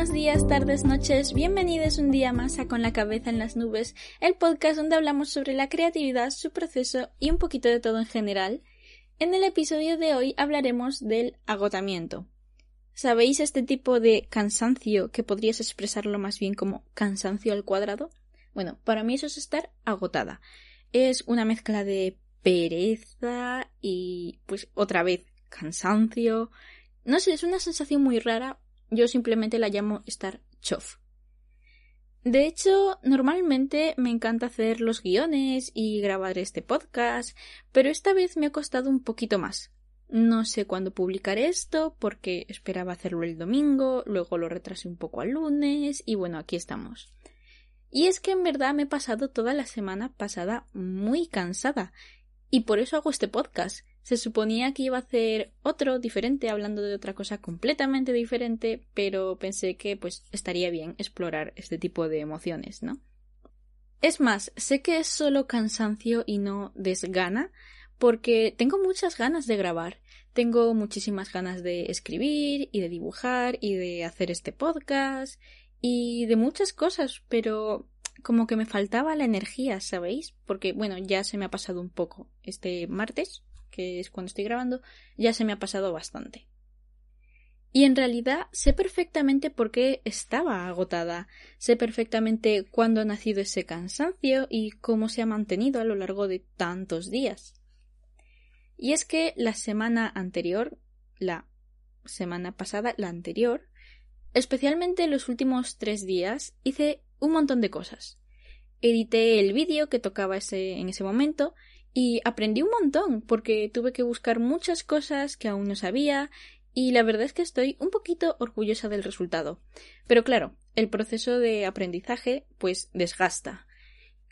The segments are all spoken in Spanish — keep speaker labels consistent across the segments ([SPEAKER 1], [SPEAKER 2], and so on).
[SPEAKER 1] buenos días, tardes, noches, bienvenidos un día más a Con la cabeza en las nubes, el podcast donde hablamos sobre la creatividad, su proceso y un poquito de todo en general. En el episodio de hoy hablaremos del agotamiento. ¿Sabéis este tipo de cansancio que podrías expresarlo más bien como cansancio al cuadrado? Bueno, para mí eso es estar agotada. Es una mezcla de pereza y pues otra vez cansancio. No sé, es una sensación muy rara. Yo simplemente la llamo estar chof. De hecho, normalmente me encanta hacer los guiones y grabar este podcast, pero esta vez me ha costado un poquito más. No sé cuándo publicaré esto porque esperaba hacerlo el domingo, luego lo retrasé un poco al lunes y bueno, aquí estamos. Y es que en verdad me he pasado toda la semana pasada muy cansada y por eso hago este podcast. Se suponía que iba a hacer otro diferente, hablando de otra cosa completamente diferente, pero pensé que pues estaría bien explorar este tipo de emociones, ¿no? Es más, sé que es solo cansancio y no desgana, porque tengo muchas ganas de grabar. Tengo muchísimas ganas de escribir y de dibujar y de hacer este podcast y de muchas cosas, pero como que me faltaba la energía, ¿sabéis? Porque, bueno, ya se me ha pasado un poco. Este martes, que es cuando estoy grabando, ya se me ha pasado bastante. Y en realidad sé perfectamente por qué estaba agotada, sé perfectamente cuándo ha nacido ese cansancio y cómo se ha mantenido a lo largo de tantos días. Y es que la semana anterior, la semana pasada, la anterior, especialmente los últimos tres días, hice un montón de cosas. Edité el vídeo que tocaba ese, en ese momento y aprendí un montón porque tuve que buscar muchas cosas que aún no sabía y la verdad es que estoy un poquito orgullosa del resultado. Pero claro, el proceso de aprendizaje pues desgasta.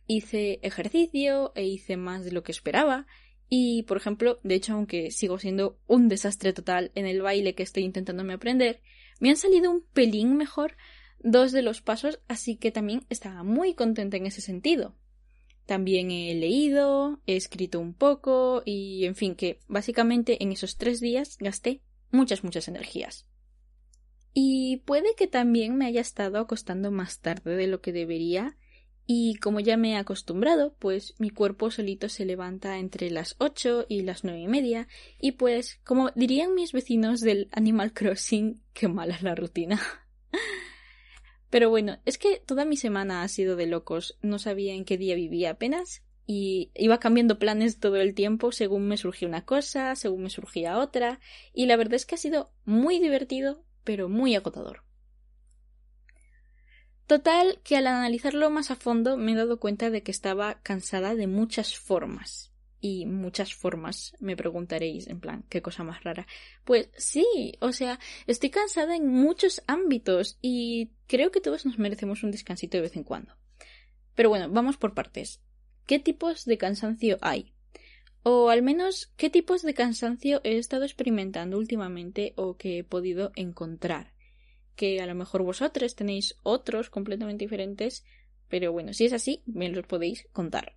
[SPEAKER 1] Hice ejercicio e hice más de lo que esperaba y, por ejemplo, de hecho, aunque sigo siendo un desastre total en el baile que estoy intentándome aprender, me han salido un pelín mejor dos de los pasos, así que también estaba muy contenta en ese sentido. También he leído, he escrito un poco y, en fin, que básicamente en esos tres días gasté muchas, muchas energías. Y puede que también me haya estado acostando más tarde de lo que debería y como ya me he acostumbrado, pues mi cuerpo solito se levanta entre las ocho y las nueve y media y pues, como dirían mis vecinos del Animal Crossing, qué mala la rutina. Pero bueno, es que toda mi semana ha sido de locos. No sabía en qué día vivía apenas y iba cambiando planes todo el tiempo según me surgía una cosa, según me surgía otra, y la verdad es que ha sido muy divertido, pero muy agotador. Total, que al analizarlo más a fondo me he dado cuenta de que estaba cansada de muchas formas y muchas formas, me preguntaréis, en plan, qué cosa más rara. Pues sí, o sea, estoy cansada en muchos ámbitos y creo que todos nos merecemos un descansito de vez en cuando. Pero bueno, vamos por partes. ¿Qué tipos de cansancio hay? O al menos, ¿qué tipos de cansancio he estado experimentando últimamente o que he podido encontrar? Que a lo mejor vosotros tenéis otros completamente diferentes, pero bueno, si es así, me los podéis contar.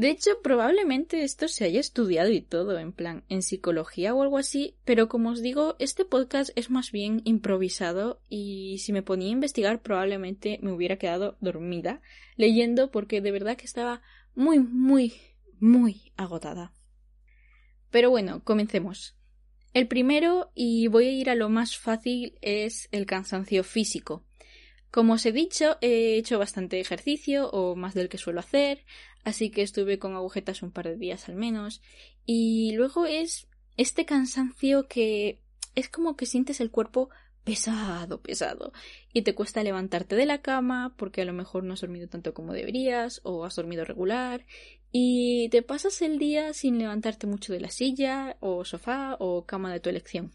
[SPEAKER 1] De hecho, probablemente esto se haya estudiado y todo, en plan, en psicología o algo así, pero como os digo, este podcast es más bien improvisado y si me ponía a investigar probablemente me hubiera quedado dormida leyendo porque de verdad que estaba muy, muy, muy agotada. Pero bueno, comencemos. El primero, y voy a ir a lo más fácil, es el cansancio físico. Como os he dicho, he hecho bastante ejercicio, o más del que suelo hacer, así que estuve con agujetas un par de días al menos. Y luego es este cansancio que es como que sientes el cuerpo pesado, pesado, y te cuesta levantarte de la cama porque a lo mejor no has dormido tanto como deberías o has dormido regular y te pasas el día sin levantarte mucho de la silla o sofá o cama de tu elección.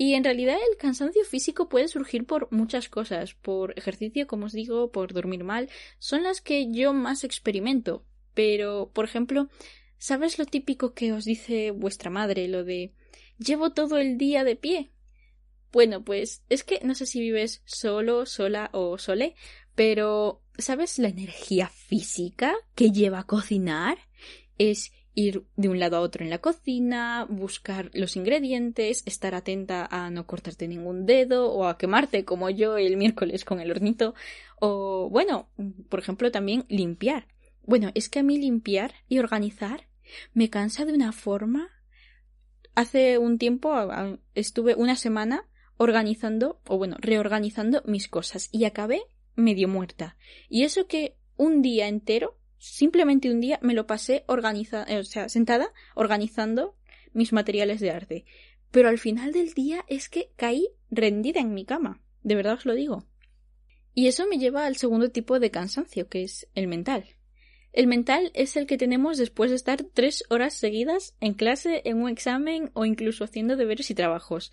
[SPEAKER 1] Y en realidad el cansancio físico puede surgir por muchas cosas, por ejercicio, como os digo, por dormir mal, son las que yo más experimento. Pero, por ejemplo, ¿sabes lo típico que os dice vuestra madre, lo de llevo todo el día de pie? Bueno, pues es que no sé si vives solo, sola o sole, pero ¿sabes la energía física que lleva a cocinar? Es ir de un lado a otro en la cocina, buscar los ingredientes, estar atenta a no cortarte ningún dedo o a quemarte como yo el miércoles con el hornito o bueno, por ejemplo también limpiar. Bueno, es que a mí limpiar y organizar me cansa de una forma. Hace un tiempo estuve una semana organizando o bueno, reorganizando mis cosas y acabé medio muerta. Y eso que un día entero Simplemente un día me lo pasé organiza eh, o sea, sentada organizando mis materiales de arte. Pero al final del día es que caí rendida en mi cama. De verdad os lo digo. Y eso me lleva al segundo tipo de cansancio, que es el mental. El mental es el que tenemos después de estar tres horas seguidas en clase, en un examen o incluso haciendo deberes y trabajos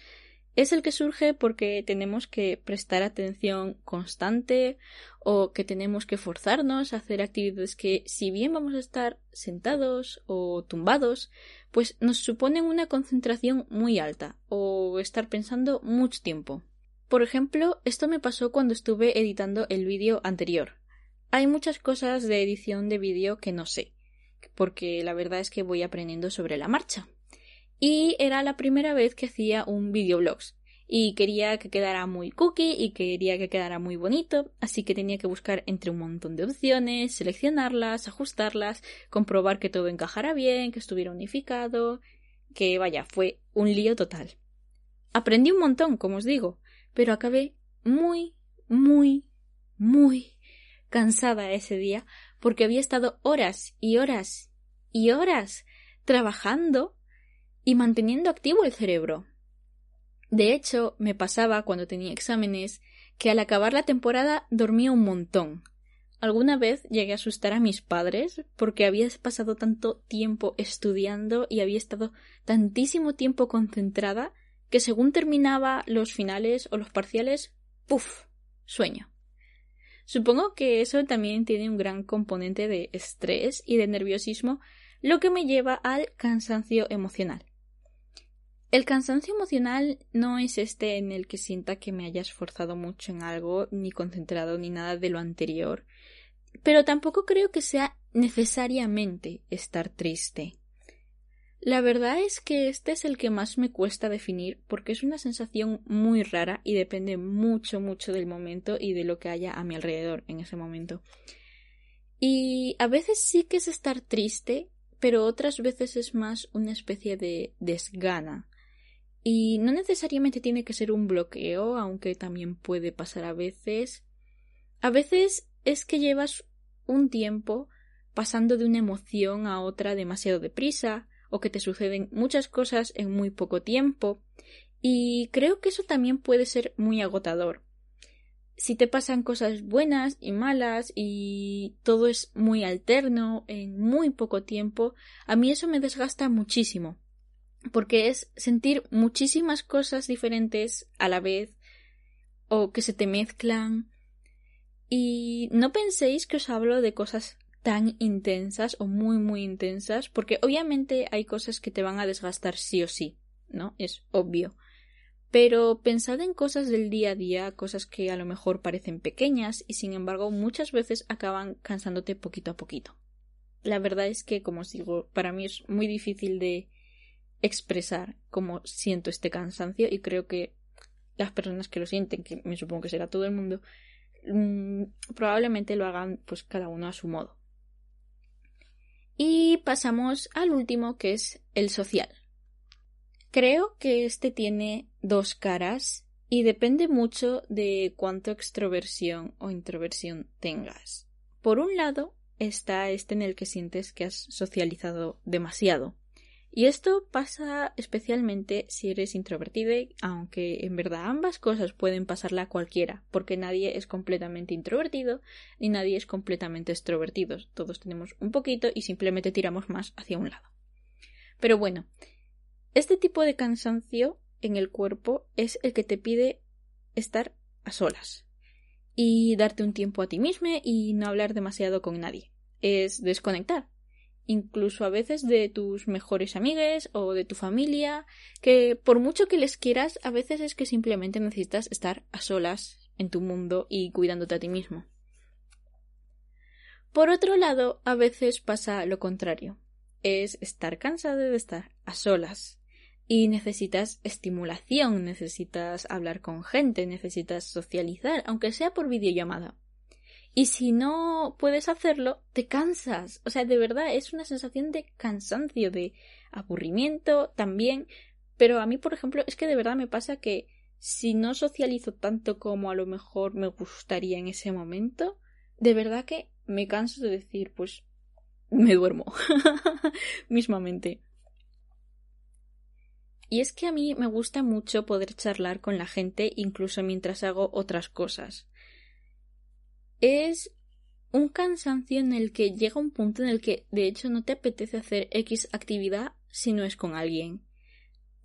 [SPEAKER 1] es el que surge porque tenemos que prestar atención constante o que tenemos que forzarnos a hacer actividades que si bien vamos a estar sentados o tumbados, pues nos suponen una concentración muy alta o estar pensando mucho tiempo. Por ejemplo, esto me pasó cuando estuve editando el vídeo anterior. Hay muchas cosas de edición de vídeo que no sé, porque la verdad es que voy aprendiendo sobre la marcha y era la primera vez que hacía un videoblogs y quería que quedara muy cookie y quería que quedara muy bonito, así que tenía que buscar entre un montón de opciones, seleccionarlas, ajustarlas, comprobar que todo encajara bien, que estuviera unificado, que vaya, fue un lío total. Aprendí un montón, como os digo, pero acabé muy, muy, muy cansada ese día porque había estado horas y horas y horas trabajando y manteniendo activo el cerebro. De hecho, me pasaba cuando tenía exámenes que al acabar la temporada dormía un montón. Alguna vez llegué a asustar a mis padres porque había pasado tanto tiempo estudiando y había estado tantísimo tiempo concentrada que según terminaba los finales o los parciales, ¡puf! sueño. Supongo que eso también tiene un gran componente de estrés y de nerviosismo, lo que me lleva al cansancio emocional. El cansancio emocional no es este en el que sienta que me haya esforzado mucho en algo, ni concentrado, ni nada de lo anterior, pero tampoco creo que sea necesariamente estar triste. La verdad es que este es el que más me cuesta definir porque es una sensación muy rara y depende mucho, mucho del momento y de lo que haya a mi alrededor en ese momento. Y a veces sí que es estar triste, pero otras veces es más una especie de desgana, y no necesariamente tiene que ser un bloqueo, aunque también puede pasar a veces. A veces es que llevas un tiempo pasando de una emoción a otra demasiado deprisa, o que te suceden muchas cosas en muy poco tiempo, y creo que eso también puede ser muy agotador. Si te pasan cosas buenas y malas y todo es muy alterno en muy poco tiempo, a mí eso me desgasta muchísimo porque es sentir muchísimas cosas diferentes a la vez o que se te mezclan. Y no penséis que os hablo de cosas tan intensas o muy muy intensas, porque obviamente hay cosas que te van a desgastar sí o sí, ¿no? Es obvio. Pero pensad en cosas del día a día, cosas que a lo mejor parecen pequeñas y sin embargo muchas veces acaban cansándote poquito a poquito. La verdad es que, como os digo, para mí es muy difícil de expresar cómo siento este cansancio y creo que las personas que lo sienten, que me supongo que será todo el mundo, mm, probablemente lo hagan pues cada uno a su modo. Y pasamos al último que es el social. Creo que este tiene dos caras y depende mucho de cuánto extroversión o introversión tengas. Por un lado está este en el que sientes que has socializado demasiado y esto pasa especialmente si eres introvertido, aunque en verdad ambas cosas pueden pasarle a cualquiera, porque nadie es completamente introvertido ni nadie es completamente extrovertido. Todos tenemos un poquito y simplemente tiramos más hacia un lado. Pero bueno, este tipo de cansancio en el cuerpo es el que te pide estar a solas y darte un tiempo a ti mismo y no hablar demasiado con nadie. Es desconectar, incluso a veces de tus mejores amigues o de tu familia, que por mucho que les quieras, a veces es que simplemente necesitas estar a solas en tu mundo y cuidándote a ti mismo. Por otro lado, a veces pasa lo contrario. es estar cansado de estar a solas. Y necesitas estimulación, necesitas hablar con gente, necesitas socializar, aunque sea por videollamada. Y si no puedes hacerlo, te cansas. O sea, de verdad es una sensación de cansancio, de aburrimiento también. Pero a mí, por ejemplo, es que de verdad me pasa que si no socializo tanto como a lo mejor me gustaría en ese momento, de verdad que me canso de decir, pues me duermo mismamente. Y es que a mí me gusta mucho poder charlar con la gente incluso mientras hago otras cosas. Es un cansancio en el que llega un punto en el que de hecho no te apetece hacer X actividad si no es con alguien.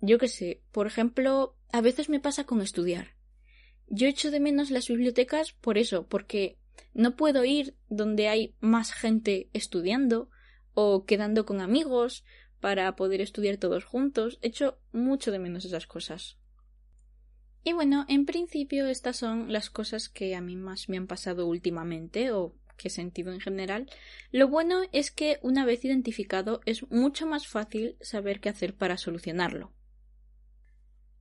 [SPEAKER 1] Yo qué sé, por ejemplo, a veces me pasa con estudiar. Yo echo de menos las bibliotecas por eso, porque no puedo ir donde hay más gente estudiando o quedando con amigos para poder estudiar todos juntos. Echo mucho de menos esas cosas. Y bueno, en principio estas son las cosas que a mí más me han pasado últimamente o que he sentido en general. Lo bueno es que una vez identificado es mucho más fácil saber qué hacer para solucionarlo.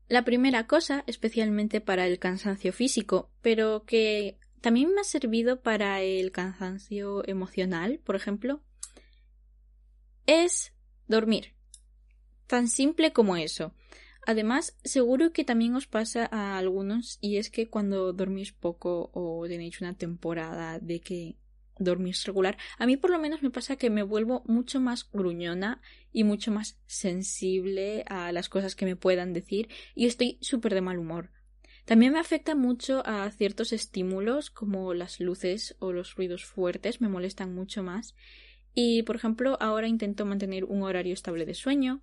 [SPEAKER 1] La primera cosa, especialmente para el cansancio físico, pero que también me ha servido para el cansancio emocional, por ejemplo, es dormir. Tan simple como eso. Además, seguro que también os pasa a algunos y es que cuando dormís poco o tenéis una temporada de que dormís regular, a mí por lo menos me pasa que me vuelvo mucho más gruñona y mucho más sensible a las cosas que me puedan decir y estoy súper de mal humor. También me afecta mucho a ciertos estímulos como las luces o los ruidos fuertes, me molestan mucho más. Y, por ejemplo, ahora intento mantener un horario estable de sueño,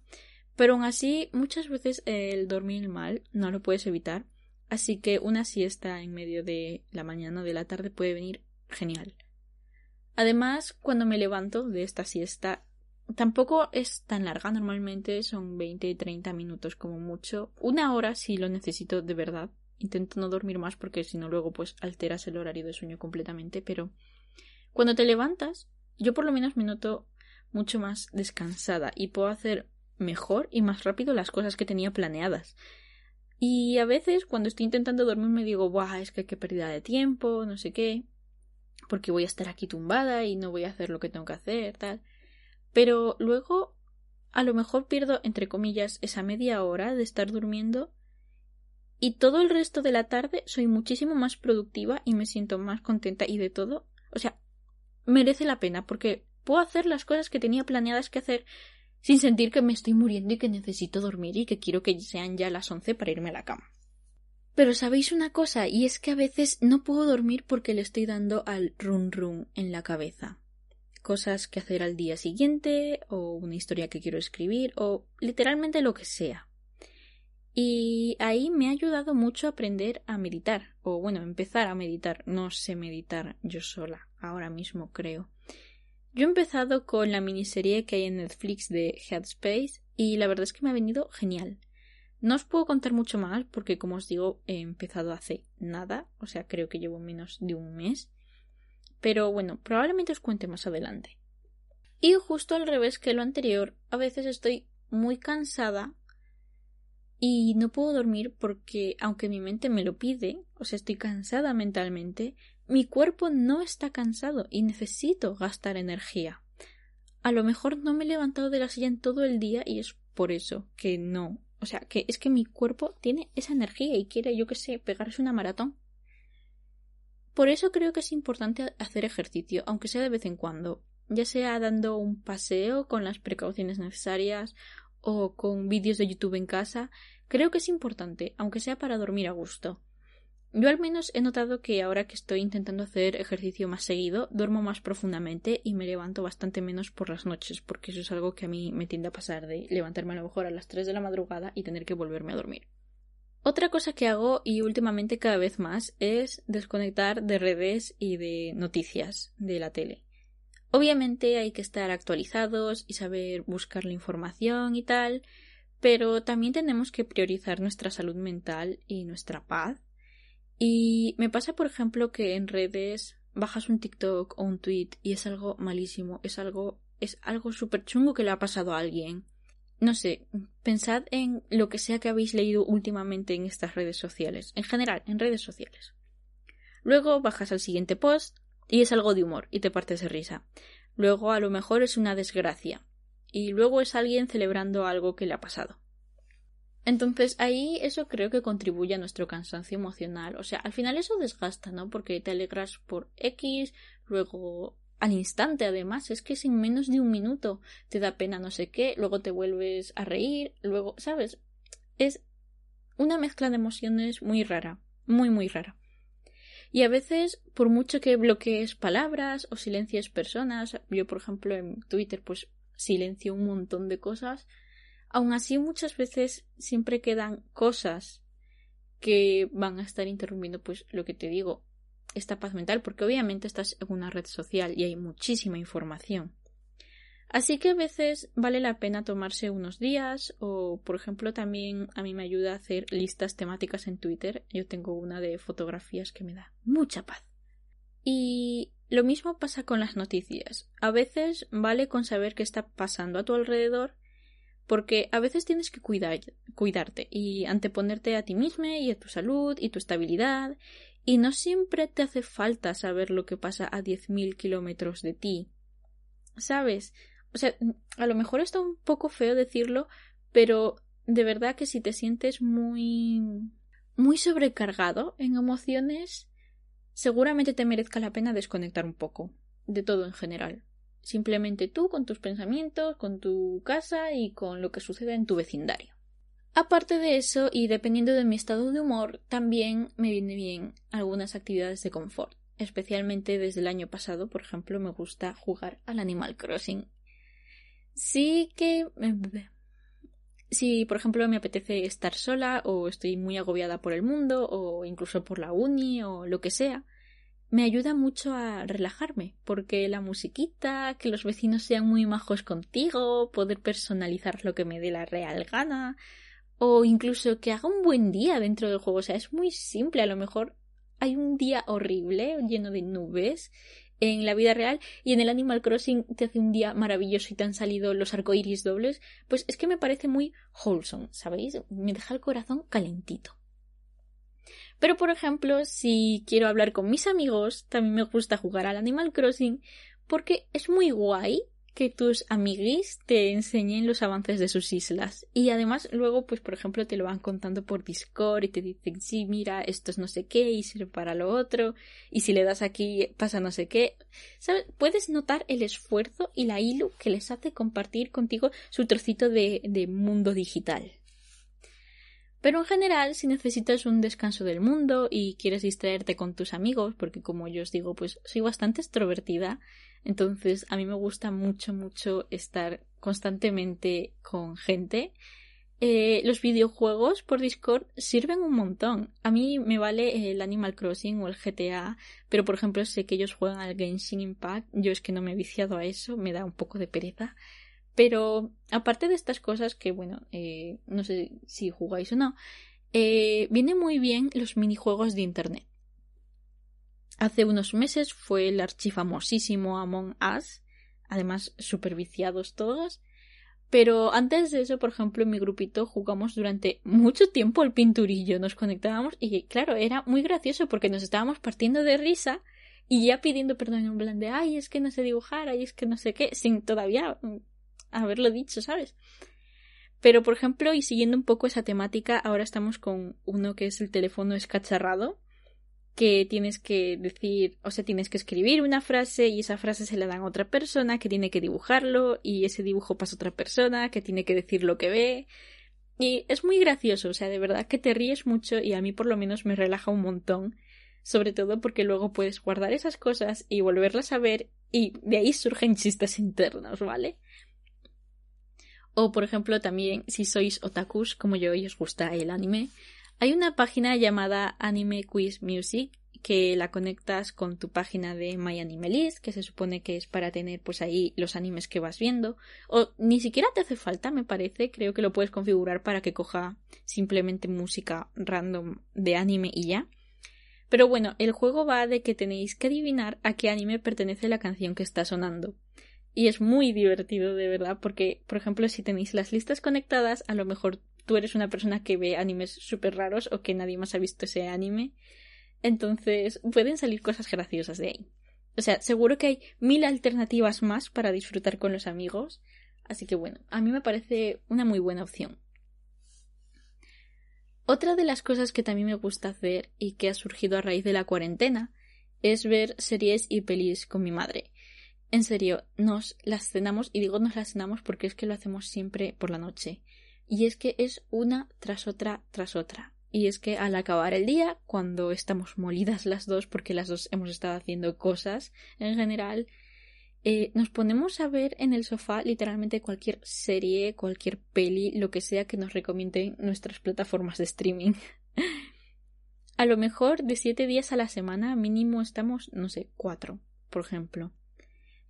[SPEAKER 1] pero aún así muchas veces el dormir mal no lo puedes evitar, así que una siesta en medio de la mañana o de la tarde puede venir genial. Además, cuando me levanto de esta siesta, tampoco es tan larga, normalmente son 20 30 minutos como mucho, una hora si lo necesito de verdad. Intento no dormir más porque si no luego pues alteras el horario de sueño completamente, pero cuando te levantas, yo por lo menos me noto mucho más descansada y puedo hacer mejor y más rápido las cosas que tenía planeadas. Y a veces cuando estoy intentando dormir me digo, Buah, es que qué pérdida de tiempo, no sé qué porque voy a estar aquí tumbada y no voy a hacer lo que tengo que hacer, tal. Pero luego, a lo mejor pierdo, entre comillas, esa media hora de estar durmiendo y todo el resto de la tarde soy muchísimo más productiva y me siento más contenta y de todo. O sea, merece la pena porque puedo hacer las cosas que tenía planeadas que hacer sin sentir que me estoy muriendo y que necesito dormir y que quiero que sean ya las once para irme a la cama. Pero sabéis una cosa, y es que a veces no puedo dormir porque le estoy dando al run run en la cabeza. Cosas que hacer al día siguiente, o una historia que quiero escribir, o literalmente lo que sea. Y ahí me ha ayudado mucho aprender a meditar, o bueno, empezar a meditar. No sé meditar yo sola, ahora mismo creo. Yo he empezado con la miniserie que hay en Netflix de Headspace y la verdad es que me ha venido genial. No os puedo contar mucho más porque, como os digo, he empezado hace nada, o sea, creo que llevo menos de un mes. Pero bueno, probablemente os cuente más adelante. Y justo al revés que lo anterior, a veces estoy muy cansada y no puedo dormir porque, aunque mi mente me lo pide, o sea, estoy cansada mentalmente, mi cuerpo no está cansado y necesito gastar energía. A lo mejor no me he levantado de la silla en todo el día y es por eso que no o sea, que es que mi cuerpo tiene esa energía y quiere, yo qué sé, pegarse una maratón. Por eso creo que es importante hacer ejercicio, aunque sea de vez en cuando, ya sea dando un paseo con las precauciones necesarias o con vídeos de YouTube en casa, creo que es importante, aunque sea para dormir a gusto. Yo al menos he notado que ahora que estoy intentando hacer ejercicio más seguido, duermo más profundamente y me levanto bastante menos por las noches, porque eso es algo que a mí me tiende a pasar de levantarme a lo mejor a las 3 de la madrugada y tener que volverme a dormir. Otra cosa que hago y últimamente cada vez más es desconectar de redes y de noticias de la tele. Obviamente hay que estar actualizados y saber buscar la información y tal, pero también tenemos que priorizar nuestra salud mental y nuestra paz y me pasa, por ejemplo, que en redes bajas un TikTok o un tweet y es algo malísimo, es algo es algo súper chungo que le ha pasado a alguien. No sé, pensad en lo que sea que habéis leído últimamente en estas redes sociales, en general, en redes sociales. Luego bajas al siguiente post y es algo de humor y te partes de risa. Luego a lo mejor es una desgracia. Y luego es alguien celebrando algo que le ha pasado. Entonces ahí eso creo que contribuye a nuestro cansancio emocional. O sea, al final eso desgasta, ¿no? Porque te alegras por X, luego al instante además, es que es en menos de un minuto te da pena no sé qué, luego te vuelves a reír, luego, ¿sabes? Es una mezcla de emociones muy rara, muy muy rara. Y a veces, por mucho que bloquees palabras o silencies personas, yo por ejemplo en Twitter pues silencio un montón de cosas, Aún así, muchas veces siempre quedan cosas que van a estar interrumpiendo, pues lo que te digo, esta paz mental, porque obviamente estás en una red social y hay muchísima información. Así que a veces vale la pena tomarse unos días o, por ejemplo, también a mí me ayuda a hacer listas temáticas en Twitter. Yo tengo una de fotografías que me da mucha paz. Y lo mismo pasa con las noticias. A veces vale con saber qué está pasando a tu alrededor porque a veces tienes que cuidar, cuidarte y anteponerte a ti mismo y a tu salud y tu estabilidad, y no siempre te hace falta saber lo que pasa a 10.000 kilómetros de ti. ¿Sabes? O sea, a lo mejor está un poco feo decirlo, pero de verdad que si te sientes muy muy sobrecargado en emociones, seguramente te merezca la pena desconectar un poco de todo en general. Simplemente tú con tus pensamientos, con tu casa y con lo que sucede en tu vecindario. Aparte de eso, y dependiendo de mi estado de humor, también me viene bien algunas actividades de confort. Especialmente desde el año pasado, por ejemplo, me gusta jugar al Animal Crossing. Sí que. Si, por ejemplo, me apetece estar sola, o estoy muy agobiada por el mundo, o incluso por la uni, o lo que sea, me ayuda mucho a relajarme, porque la musiquita, que los vecinos sean muy majos contigo, poder personalizar lo que me dé la real gana, o incluso que haga un buen día dentro del juego. O sea, es muy simple. A lo mejor hay un día horrible, lleno de nubes, en la vida real, y en el Animal Crossing te hace un día maravilloso y te han salido los arcoiris dobles. Pues es que me parece muy wholesome, ¿sabéis? Me deja el corazón calentito. Pero, por ejemplo, si quiero hablar con mis amigos, también me gusta jugar al Animal Crossing porque es muy guay que tus amiguis te enseñen los avances de sus islas. Y además luego, pues por ejemplo, te lo van contando por Discord y te dicen, sí, mira, esto es no sé qué y sirve para lo otro. Y si le das aquí pasa no sé qué. ¿Sabes? Puedes notar el esfuerzo y la ilu que les hace compartir contigo su trocito de, de mundo digital. Pero en general, si necesitas un descanso del mundo y quieres distraerte con tus amigos, porque como yo os digo, pues soy bastante extrovertida, entonces a mí me gusta mucho, mucho estar constantemente con gente. Eh, los videojuegos por Discord sirven un montón. A mí me vale el Animal Crossing o el GTA, pero por ejemplo sé que ellos juegan al Genshin Impact. Yo es que no me he viciado a eso, me da un poco de pereza. Pero aparte de estas cosas que, bueno, eh, no sé si jugáis o no, eh, viene muy bien los minijuegos de Internet. Hace unos meses fue el archifamosísimo Among Us, además super viciados todos. Pero antes de eso, por ejemplo, en mi grupito jugamos durante mucho tiempo el pinturillo. Nos conectábamos y, claro, era muy gracioso porque nos estábamos partiendo de risa y ya pidiendo perdón en plan de, ay, es que no sé dibujar, ay, es que no sé qué, sin todavía haberlo dicho, ¿sabes? Pero, por ejemplo, y siguiendo un poco esa temática, ahora estamos con uno que es el teléfono escacharrado, que tienes que decir, o sea, tienes que escribir una frase y esa frase se la dan a otra persona que tiene que dibujarlo y ese dibujo pasa a otra persona que tiene que decir lo que ve. Y es muy gracioso, o sea, de verdad que te ríes mucho y a mí por lo menos me relaja un montón, sobre todo porque luego puedes guardar esas cosas y volverlas a ver y de ahí surgen chistes internos, ¿vale? O, por ejemplo, también si sois otakus como yo y os gusta el anime, hay una página llamada Anime Quiz Music que la conectas con tu página de My que se supone que es para tener pues ahí los animes que vas viendo. O ni siquiera te hace falta, me parece, creo que lo puedes configurar para que coja simplemente música random de anime y ya. Pero bueno, el juego va de que tenéis que adivinar a qué anime pertenece la canción que está sonando. Y es muy divertido, de verdad, porque, por ejemplo, si tenéis las listas conectadas, a lo mejor tú eres una persona que ve animes súper raros o que nadie más ha visto ese anime. Entonces, pueden salir cosas graciosas de ahí. O sea, seguro que hay mil alternativas más para disfrutar con los amigos. Así que bueno, a mí me parece una muy buena opción. Otra de las cosas que también me gusta hacer y que ha surgido a raíz de la cuarentena es ver series y pelis con mi madre. En serio, nos las cenamos, y digo nos las cenamos porque es que lo hacemos siempre por la noche. Y es que es una tras otra tras otra. Y es que al acabar el día, cuando estamos molidas las dos, porque las dos hemos estado haciendo cosas en general, eh, nos ponemos a ver en el sofá literalmente cualquier serie, cualquier peli, lo que sea que nos recomienden nuestras plataformas de streaming. a lo mejor de siete días a la semana mínimo estamos, no sé, cuatro, por ejemplo.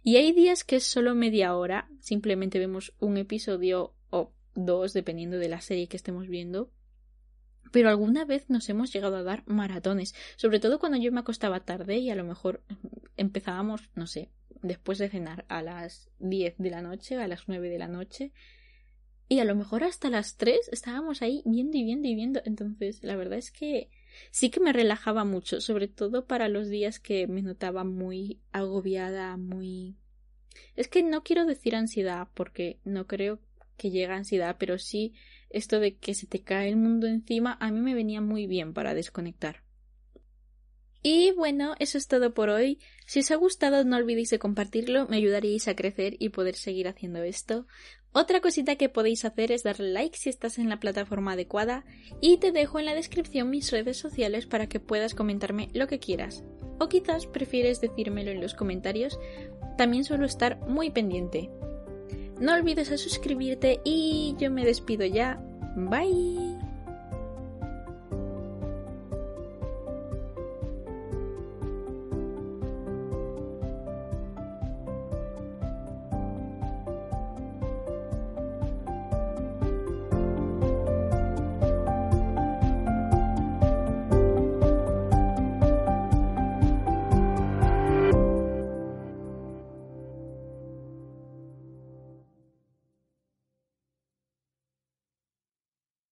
[SPEAKER 1] Y hay días que es solo media hora, simplemente vemos un episodio o dos, dependiendo de la serie que estemos viendo. Pero alguna vez nos hemos llegado a dar maratones, sobre todo cuando yo me acostaba tarde y a lo mejor empezábamos, no sé, después de cenar a las 10 de la noche, a las 9 de la noche, y a lo mejor hasta las 3 estábamos ahí viendo y viendo y viendo. Entonces, la verdad es que sí que me relajaba mucho, sobre todo para los días que me notaba muy agobiada, muy... Es que no quiero decir ansiedad, porque no creo que llegue ansiedad, pero sí esto de que se te cae el mundo encima, a mí me venía muy bien para desconectar. Y bueno, eso es todo por hoy. Si os ha gustado, no olvidéis de compartirlo, me ayudaréis a crecer y poder seguir haciendo esto. Otra cosita que podéis hacer es darle like si estás en la plataforma adecuada y te dejo en la descripción mis redes sociales para que puedas comentarme lo que quieras. O quizás prefieres decírmelo en los comentarios, también suelo estar muy pendiente. No olvides a suscribirte y yo me despido ya. Bye.